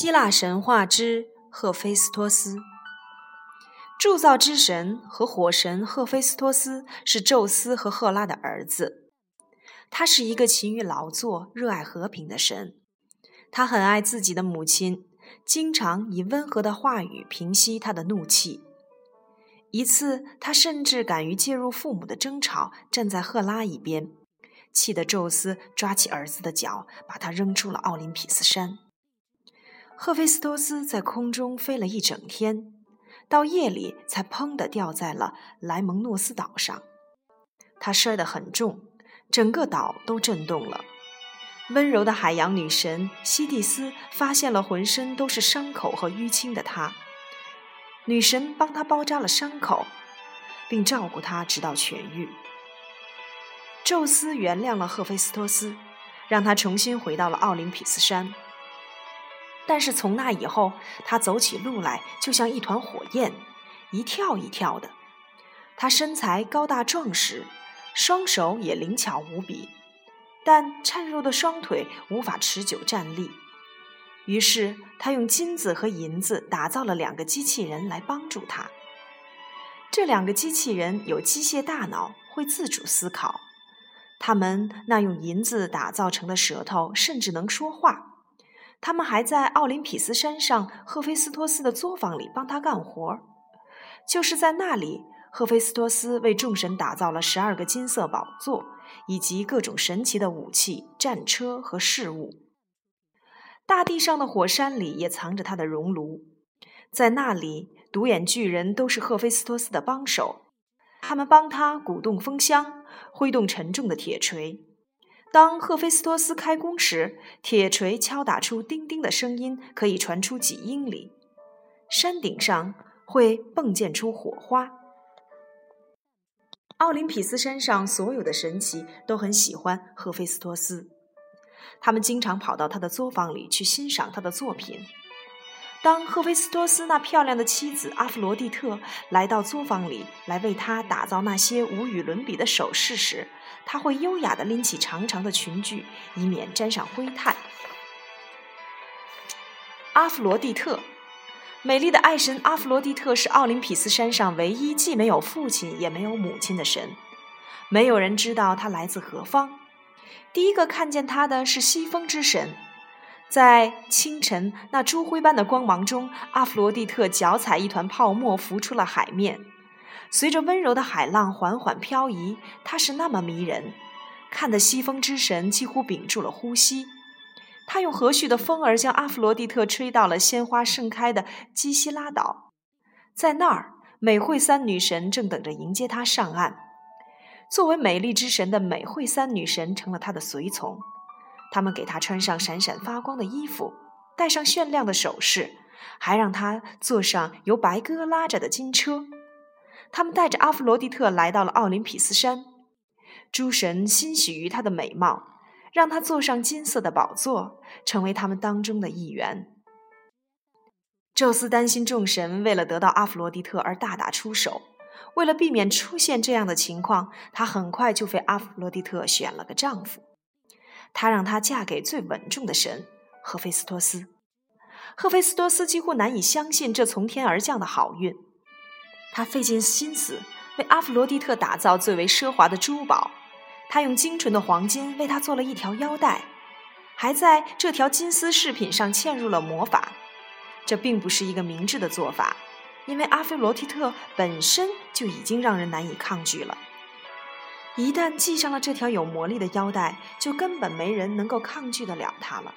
希腊神话之赫菲斯托斯，铸造之神和火神赫菲斯托斯是宙斯和赫拉的儿子。他是一个勤于劳作、热爱和平的神。他很爱自己的母亲，经常以温和的话语平息他的怒气。一次，他甚至敢于介入父母的争吵，站在赫拉一边，气得宙斯抓起儿子的脚，把他扔出了奥林匹斯山。赫菲斯托斯在空中飞了一整天，到夜里才砰地掉在了莱蒙诺斯岛上。他摔得很重，整个岛都震动了。温柔的海洋女神西蒂斯发现了浑身都是伤口和淤青的他，女神帮他包扎了伤口，并照顾他直到痊愈。宙斯原谅了赫菲斯托斯，让他重新回到了奥林匹斯山。但是从那以后，他走起路来就像一团火焰，一跳一跳的。他身材高大壮实，双手也灵巧无比，但孱弱的双腿无法持久站立。于是他用金子和银子打造了两个机器人来帮助他。这两个机器人有机械大脑，会自主思考。他们那用银子打造成的舌头甚至能说话。他们还在奥林匹斯山上赫菲斯托斯的作坊里帮他干活就是在那里，赫菲斯托斯为众神打造了十二个金色宝座，以及各种神奇的武器、战车和饰物。大地上的火山里也藏着他的熔炉，在那里，独眼巨人都是赫菲斯托斯的帮手，他们帮他鼓动风箱，挥动沉重的铁锤。当赫菲斯托斯开工时，铁锤敲打出叮叮的声音，可以传出几英里。山顶上会迸溅出火花。奥林匹斯山上所有的神奇都很喜欢赫菲斯托斯，他们经常跑到他的作坊里去欣赏他的作品。当赫菲斯托斯那漂亮的妻子阿弗罗狄特来到作坊里来为他打造那些无与伦比的首饰时，他会优雅地拎起长长的裙裾，以免沾上灰炭。阿弗罗狄特，美丽的爱神阿弗罗狄特是奥林匹斯山上唯一既没有父亲也没有母亲的神，没有人知道他来自何方。第一个看见他的是西风之神。在清晨那珠灰般的光芒中，阿弗罗狄特脚踩一团泡沫浮出了海面，随着温柔的海浪缓缓漂移。它是那么迷人，看得西风之神几乎屏住了呼吸。他用和煦的风儿将阿弗罗狄特吹到了鲜花盛开的基希拉岛，在那儿，美惠三女神正等着迎接他上岸。作为美丽之神的美惠三女神成了他的随从。他们给他穿上闪闪发光的衣服，戴上炫亮的首饰，还让他坐上由白鸽拉着的金车。他们带着阿弗罗狄特来到了奥林匹斯山，诸神欣喜于她的美貌，让她坐上金色的宝座，成为他们当中的一员。宙斯担心众神为了得到阿弗罗狄特而大打出手，为了避免出现这样的情况，他很快就为阿弗罗狄特选了个丈夫。他让她嫁给最稳重的神赫菲斯托斯。赫菲斯托斯几乎难以相信这从天而降的好运。他费尽心思为阿弗罗狄特打造最为奢华的珠宝。他用精纯的黄金为她做了一条腰带，还在这条金丝饰品上嵌入了魔法。这并不是一个明智的做法，因为阿菲罗狄特本身就已经让人难以抗拒了。一旦系上了这条有魔力的腰带，就根本没人能够抗拒得了它了。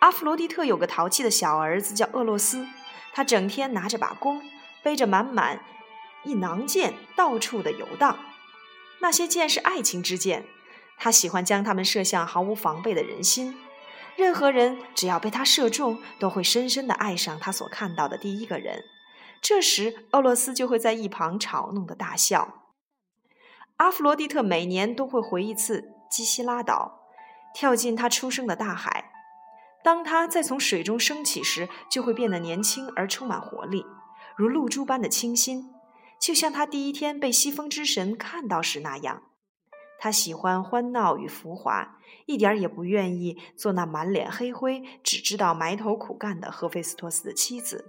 阿弗罗狄特有个淘气的小儿子叫厄洛斯，他整天拿着把弓，背着满满一囊箭，到处的游荡。那些箭是爱情之箭，他喜欢将它们射向毫无防备的人心。任何人只要被他射中，都会深深地爱上他所看到的第一个人。这时，厄洛斯就会在一旁嘲弄的大笑。阿弗罗狄特每年都会回一次基希拉岛，跳进他出生的大海。当他再从水中升起时，就会变得年轻而充满活力，如露珠般的清新，就像他第一天被西风之神看到时那样。她喜欢欢闹与浮华，一点也不愿意做那满脸黑灰、只知道埋头苦干的赫菲斯托斯的妻子。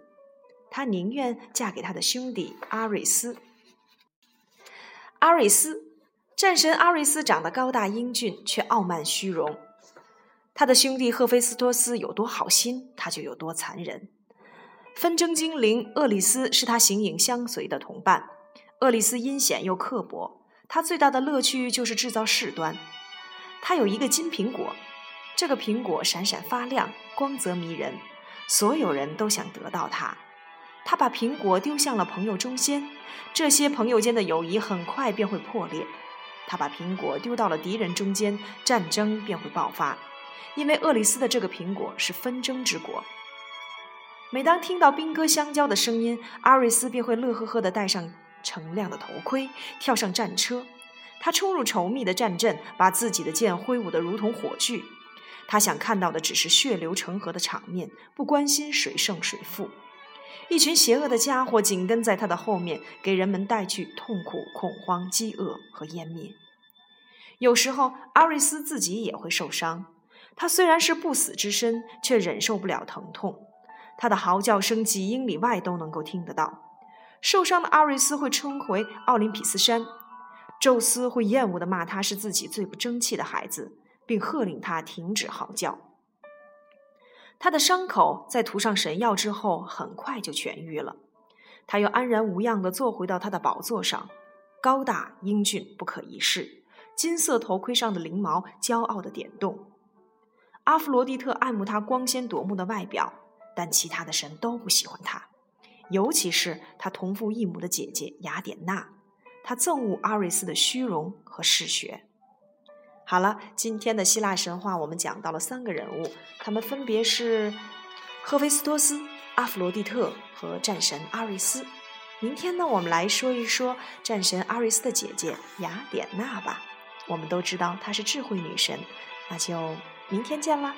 她宁愿嫁给他的兄弟阿瑞斯。阿瑞斯，战神阿瑞斯长得高大英俊，却傲慢虚荣。他的兄弟赫菲斯托斯有多好心，他就有多残忍。纷争精灵厄里斯是他形影相随的同伴。厄里斯阴险又刻薄，他最大的乐趣就是制造事端。他有一个金苹果，这个苹果闪闪发亮，光泽迷人，所有人都想得到它。他把苹果丢向了朋友中间，这些朋友间的友谊很快便会破裂。他把苹果丢到了敌人中间，战争便会爆发。因为厄里斯的这个苹果是纷争之果。每当听到兵戈相交的声音，阿瑞斯便会乐呵呵地戴上锃亮的头盔，跳上战车。他冲入稠密的战阵，把自己的剑挥舞得如同火炬。他想看到的只是血流成河的场面，不关心谁胜谁负。一群邪恶的家伙紧跟在他的后面，给人们带去痛苦、恐慌、饥饿和湮灭。有时候，阿瑞斯自己也会受伤。他虽然是不死之身，却忍受不了疼痛。他的嚎叫声几英里外都能够听得到。受伤的阿瑞斯会冲回奥林匹斯山，宙斯会厌恶地骂他是自己最不争气的孩子，并喝令他停止嚎叫。他的伤口在涂上神药之后很快就痊愈了。他又安然无恙地坐回到他的宝座上，高大英俊，不可一世。金色头盔上的翎毛骄傲地点动。阿弗罗狄特爱慕他光鲜夺目的外表，但其他的神都不喜欢他，尤其是他同父异母的姐姐雅典娜。他憎恶阿瑞斯的虚荣和嗜血。好了，今天的希腊神话我们讲到了三个人物，他们分别是赫菲斯托斯、阿弗罗蒂特和战神阿瑞斯。明天呢，我们来说一说战神阿瑞斯的姐姐雅典娜吧。我们都知道她是智慧女神，那就。明天见啦！